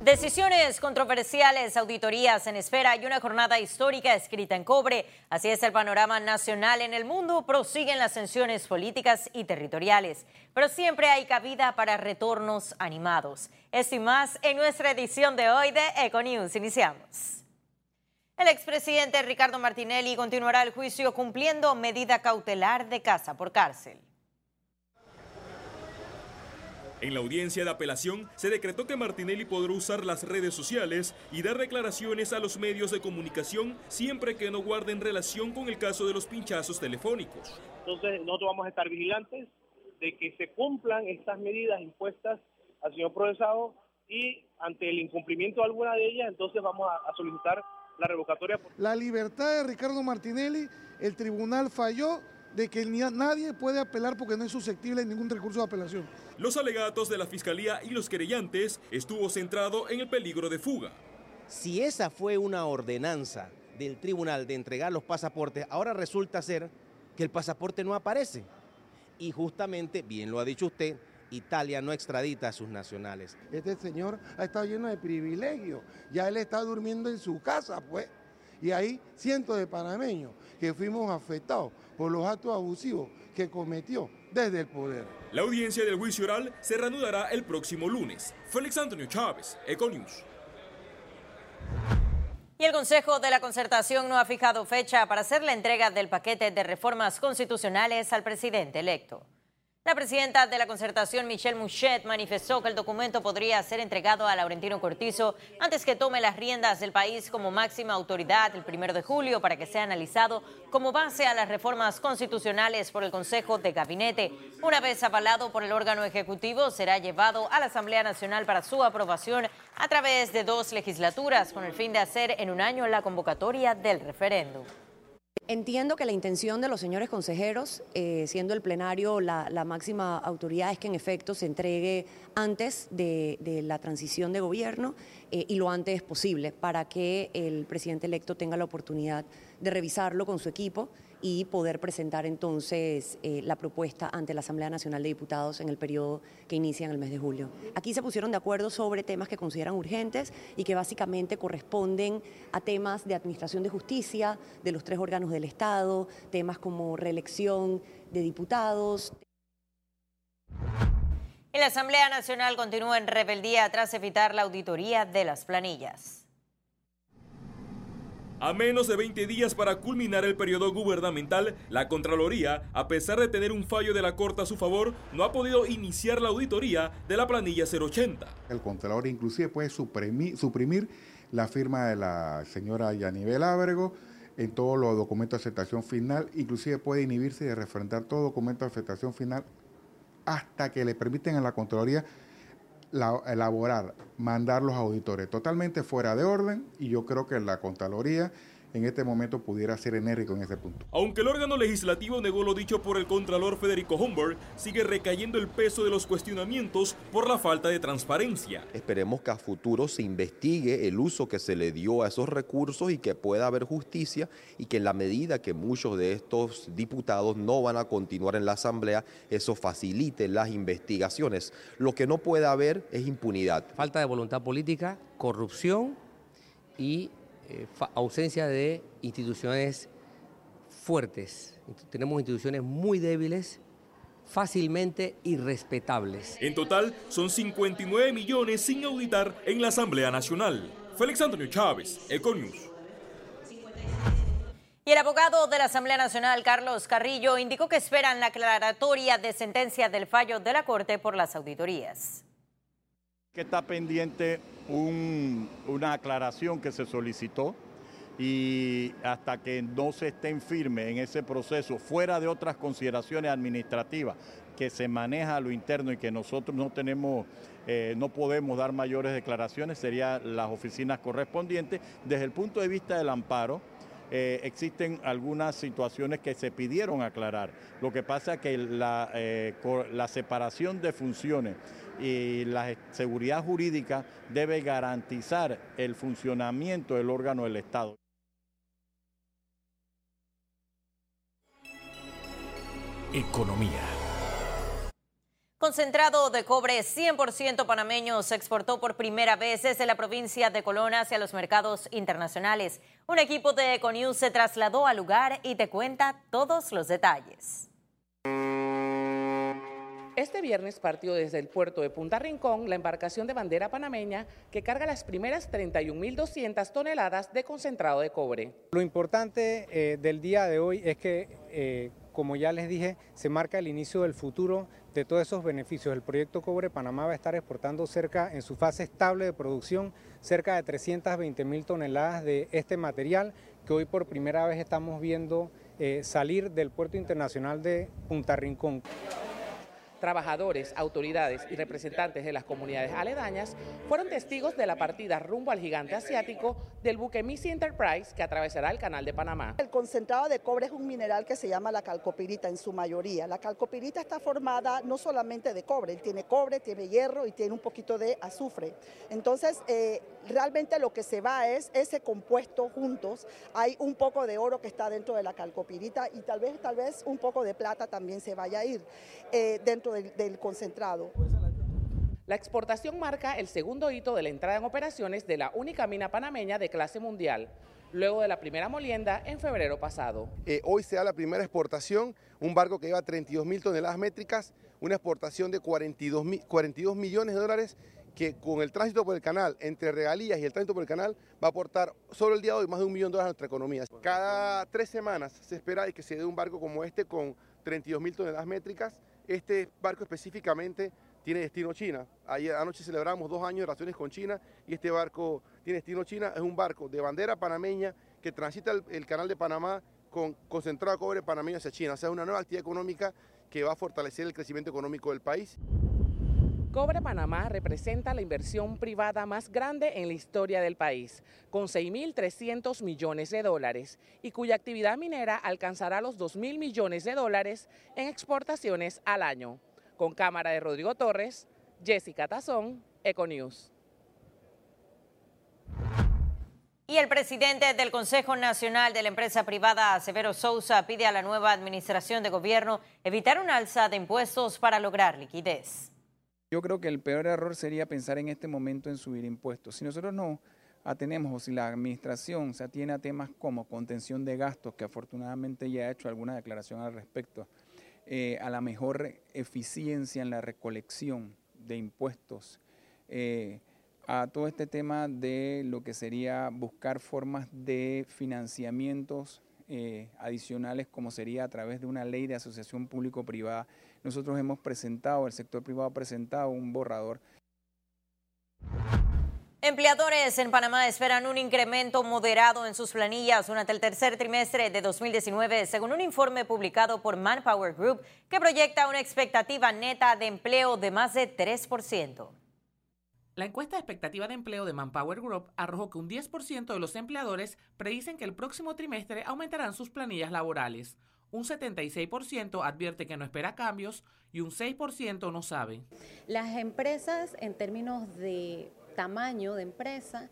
Decisiones controversiales, auditorías en espera y una jornada histórica escrita en cobre. Así es el panorama nacional en el mundo. Prosiguen las tensiones políticas y territoriales, pero siempre hay cabida para retornos animados. Esto y más en nuestra edición de hoy de Econews. Iniciamos. El expresidente Ricardo Martinelli continuará el juicio cumpliendo medida cautelar de casa por cárcel. En la audiencia de apelación se decretó que Martinelli podrá usar las redes sociales y dar declaraciones a los medios de comunicación siempre que no guarden relación con el caso de los pinchazos telefónicos. Entonces nosotros vamos a estar vigilantes de que se cumplan estas medidas impuestas al señor procesado y ante el incumplimiento de alguna de ellas, entonces vamos a, solicitar la revocatoria. La libertad de Ricardo Martinelli, el tribunal falló de que nadie puede apelar porque no es susceptible de ningún recurso de apelación. Los alegatos de la Fiscalía y los querellantes estuvo centrado en el peligro de fuga. Si esa fue una ordenanza del tribunal de entregar los pasaportes, ahora resulta ser que el pasaporte no aparece. Y justamente, bien lo ha dicho usted, Italia no extradita a sus nacionales. Este señor ha estado lleno de privilegios. Ya él está durmiendo en su casa, pues. Y hay cientos de panameños que fuimos afectados por los actos abusivos que cometió desde el poder. La audiencia del juicio oral se reanudará el próximo lunes. Félix Antonio Chávez, Econius. Y el Consejo de la Concertación no ha fijado fecha para hacer la entrega del paquete de reformas constitucionales al presidente electo. La presidenta de la concertación, Michelle Mouchet, manifestó que el documento podría ser entregado a Laurentino Cortizo antes que tome las riendas del país como máxima autoridad el primero de julio para que sea analizado como base a las reformas constitucionales por el Consejo de Gabinete. Una vez avalado por el órgano ejecutivo, será llevado a la Asamblea Nacional para su aprobación a través de dos legislaturas con el fin de hacer en un año la convocatoria del referéndum. Entiendo que la intención de los señores consejeros, eh, siendo el plenario la, máxima autoridad, es que en efecto se entregue antes de, la transición de gobierno eh, y lo antes posible para que el presidente electo tenga la oportunidad de revisarlo con su equipo y poder presentar entonces eh, la propuesta ante la Asamblea Nacional de Diputados en el periodo que inicia en el mes de julio. Aquí se pusieron de acuerdo sobre temas que consideran urgentes y que básicamente corresponden a temas de administración de justicia, de los tres órganos del Estado, temas como reelección de diputados. Y la Asamblea Nacional continúa en rebeldía tras evitar la auditoría de las planillas. A menos de 20 días para culminar el periodo gubernamental, la Contraloría, a pesar de tener un fallo de la Corte a su favor, no ha podido iniciar la auditoría de la planilla 080. El Contralor inclusive puede suprimir, la firma de la señora Yanibel Ábrego en todos los documentos de aceptación final, inclusive puede inhibirse de refrendar todo documento de aceptación final hasta que le permiten a la Contraloría elaborar, mandar los auditores totalmente fuera de orden y yo creo que la Contraloría en este momento pudiera ser enérgico en ese punto. Aunque el órgano legislativo negó lo dicho por el Contralor Federico Humber, sigue recayendo el peso de los cuestionamientos por la falta de transparencia. Esperemos que a futuro se investigue el uso que se le dio a esos recursos y que pueda haber justicia y que en la medida que muchos de estos diputados no van a continuar en la Asamblea, eso facilite las investigaciones. Lo que no puede haber es impunidad. Falta de voluntad política, corrupción y eh, ausencia de instituciones fuertes. Tenemos instituciones muy débiles, fácilmente irrespetables. En total, son 59 millones sin auditar en la Asamblea Nacional. Félix Antonio Chávez, Econius. Y el abogado de la Asamblea Nacional, Carlos Carrillo, indicó que esperan la aclaratoria de sentencia del fallo de la Corte por las auditorías. Que está pendiente una aclaración que se solicitó y hasta que no se estén firmes en ese proceso, fuera de otras consideraciones administrativas que se maneja a lo interno y que nosotros no tenemos, eh, no podemos dar mayores declaraciones, serían las oficinas correspondientes. Desde el punto de vista del amparo, eh, existen algunas situaciones que se pidieron aclarar. Lo que pasa es que la, eh, la separación de funciones y la seguridad jurídica debe garantizar el funcionamiento del órgano del Estado. Economía. Concentrado de cobre 100% panameño se exportó por primera vez desde la provincia de Colón hacia los mercados internacionales. Un equipo de Econews se trasladó al lugar y te cuenta todos los detalles. Este viernes partió desde el puerto de Punta Rincón la embarcación de bandera panameña que carga las primeras 31.200 toneladas de concentrado de cobre. Lo importante eh, del día de hoy es que, eh, como ya les dije, se marca el inicio del futuro de todos esos beneficios. El proyecto Cobre Panamá va a estar exportando cerca, en su fase estable de producción, cerca de 320 mil toneladas de este material que hoy por primera vez estamos viendo eh, salir del puerto internacional de Punta Rincón trabajadores, autoridades y representantes de las comunidades aledañas fueron testigos de la partida rumbo al gigante asiático del buque Missy Enterprise que atravesará el canal de Panamá. El concentrado de cobre es un mineral que se llama la calcopirita en su mayoría. La calcopirita está formada no solamente de cobre, tiene cobre, tiene hierro y tiene un poquito de azufre. Entonces, eh, realmente lo que se va es ese compuesto juntos. Hay un poco de oro que está dentro de la calcopirita y tal vez, tal vez un poco de plata también se vaya a ir eh, dentro del, concentrado. La exportación marca el segundo hito de la entrada en operaciones de la única mina panameña de clase mundial, luego de la primera molienda en febrero pasado. Eh, hoy se da la primera exportación, un barco que lleva 32 mil toneladas métricas, una exportación de 42, 42 millones de dólares que con el tránsito por el canal, entre regalías y el tránsito por el canal, va a aportar solo el día de hoy más de un millón de dólares a nuestra economía. Cada tres semanas se espera que se dé un barco como este con 32 mil toneladas métricas. Este barco específicamente tiene destino China. Ayer anoche celebramos dos años de relaciones con China y este barco tiene destino China. Es un barco de bandera panameña que transita el, canal de Panamá con concentrado de cobre panameño hacia China. O sea, es una nueva actividad económica que va a fortalecer el crecimiento económico del país. Cobre Panamá representa la inversión privada más grande en la historia del país, con 6.300 millones de dólares, y cuya actividad minera alcanzará los 2.000 millones de dólares en exportaciones al año. Con cámara de Rodrigo Torres, Jessica Tazón, Econews. Y el presidente del Consejo Nacional de la Empresa Privada, Severo Sousa, pide a la nueva administración de gobierno evitar un alza de impuestos para lograr liquidez. Yo creo que el peor error sería pensar en este momento en subir impuestos. Si nosotros no atenemos o si la administración se atiene a temas como contención de gastos, que afortunadamente ya ha hecho alguna declaración al respecto, eh, a la mejor eficiencia en la recolección de impuestos, eh, a todo este tema de lo que sería buscar formas de financiamientos eh, adicionales como sería a través de una ley de asociación público-privada nosotros hemos presentado, el sector privado ha presentado un borrador. Empleadores en Panamá esperan un incremento moderado en sus planillas durante el tercer trimestre de 2019, según un informe publicado por Manpower Group que proyecta una expectativa neta de empleo de más de 3%. La encuesta de expectativa de empleo de Manpower Group arrojó que un 10% de los empleadores predicen que el próximo trimestre aumentarán sus planillas laborales un 76% advierte que no espera cambios y un 6% no sabe. Las empresas en términos de tamaño de empresa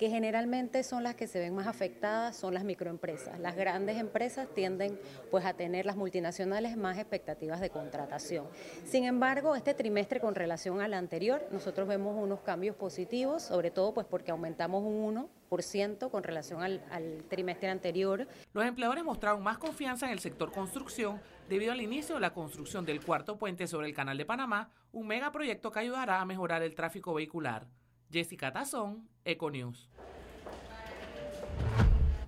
que generalmente son las que se ven más afectadas son las microempresas. Las grandes empresas tienden pues a tener las multinacionales más expectativas de contratación. Sin embargo, este trimestre con relación al anterior, nosotros vemos unos cambios positivos, sobre todo pues porque aumentamos un 1% con relación al, al trimestre anterior. Los empleadores mostraron más confianza en el sector construcción debido al inicio de la construcción del cuarto puente sobre el Canal de Panamá, un megaproyecto que ayudará a mejorar el tráfico vehicular. Jessica Tazón, Econews.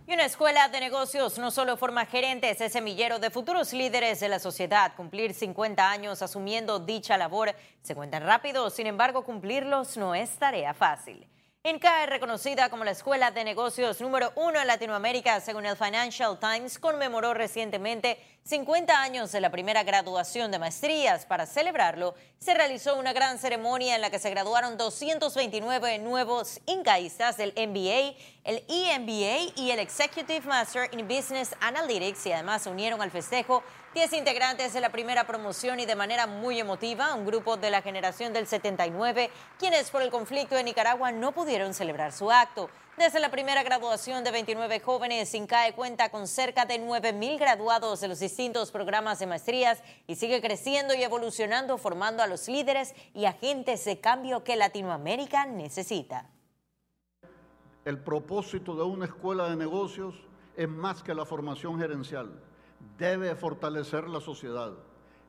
Y una escuela de negocios no solo forma gerentes, es semillero de futuros líderes de la sociedad. Cumplir 50 años asumiendo dicha labor se cuentan rápido, sin embargo cumplirlos no es tarea fácil. INCA es reconocida como la escuela de negocios número uno en Latinoamérica, según el Financial Times, conmemoró recientemente 50 años de la primera graduación de maestrías. Para celebrarlo, se realizó una gran ceremonia en la que se graduaron 229 nuevos incaístas del MBA, el EMBA y el Executive Master in Business Analytics y además se unieron al festejo Diez integrantes de la primera promoción y de manera muy emotiva, un grupo de la generación del 79, quienes por el conflicto de Nicaragua no pudieron celebrar su acto. Desde la primera graduación de 29 jóvenes, INCAE cuenta con cerca de 9.000 graduados de los distintos programas de maestrías y sigue creciendo y evolucionando, formando a los líderes y agentes de cambio que Latinoamérica necesita. El propósito de una escuela de negocios es más que la formación gerencial. Debe fortalecer la sociedad.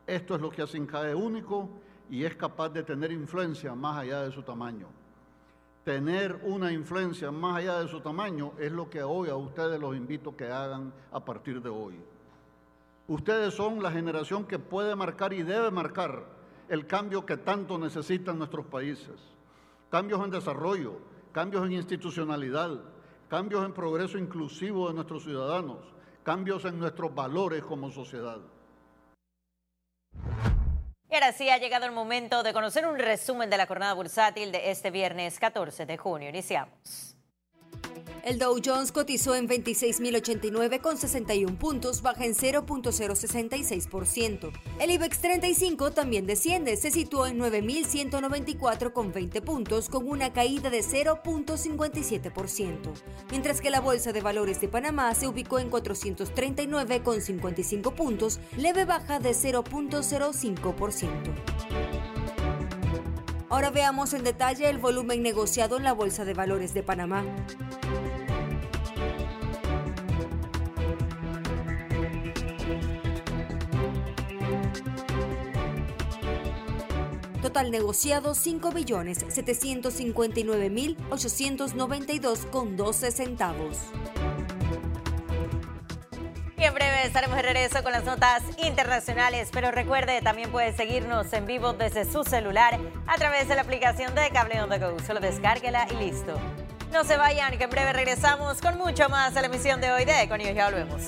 Esto es lo que hace INCAE único y es capaz de tener influencia más allá de su tamaño. Tener una influencia más allá de su tamaño es lo que hoy a ustedes los invito que hagan a partir de hoy. Ustedes son la generación que puede marcar y debe marcar el cambio que tanto necesitan nuestros países. Cambios en desarrollo, cambios en institucionalidad, cambios en progreso inclusivo de nuestros ciudadanos, cambios en nuestros valores como sociedad. Y ahora sí ha llegado el momento de conocer un resumen de la jornada bursátil de este viernes 14 de junio. Iniciamos. El Dow Jones cotizó en 26.089 con 61 puntos, baja en 0.066%. El IBEX 35 también desciende, se situó en 9.194 con 20 puntos, con una caída de 0.57%, mientras que la Bolsa de Valores de Panamá se ubicó en 439 con 55 puntos, leve baja de 0.05%. Ahora veamos en detalle el volumen negociado en la Bolsa de Valores de Panamá. Total negociado 5 billones 759 mil 892 con 12 centavos. Y en breve estaremos de regreso con las notas internacionales, pero recuerde, también puede seguirnos en vivo desde su celular a través de la aplicación de Cable On The Go. Solo descárguela y listo. No se vayan, que en breve regresamos con mucho más a la emisión de hoy de Con ya volvemos.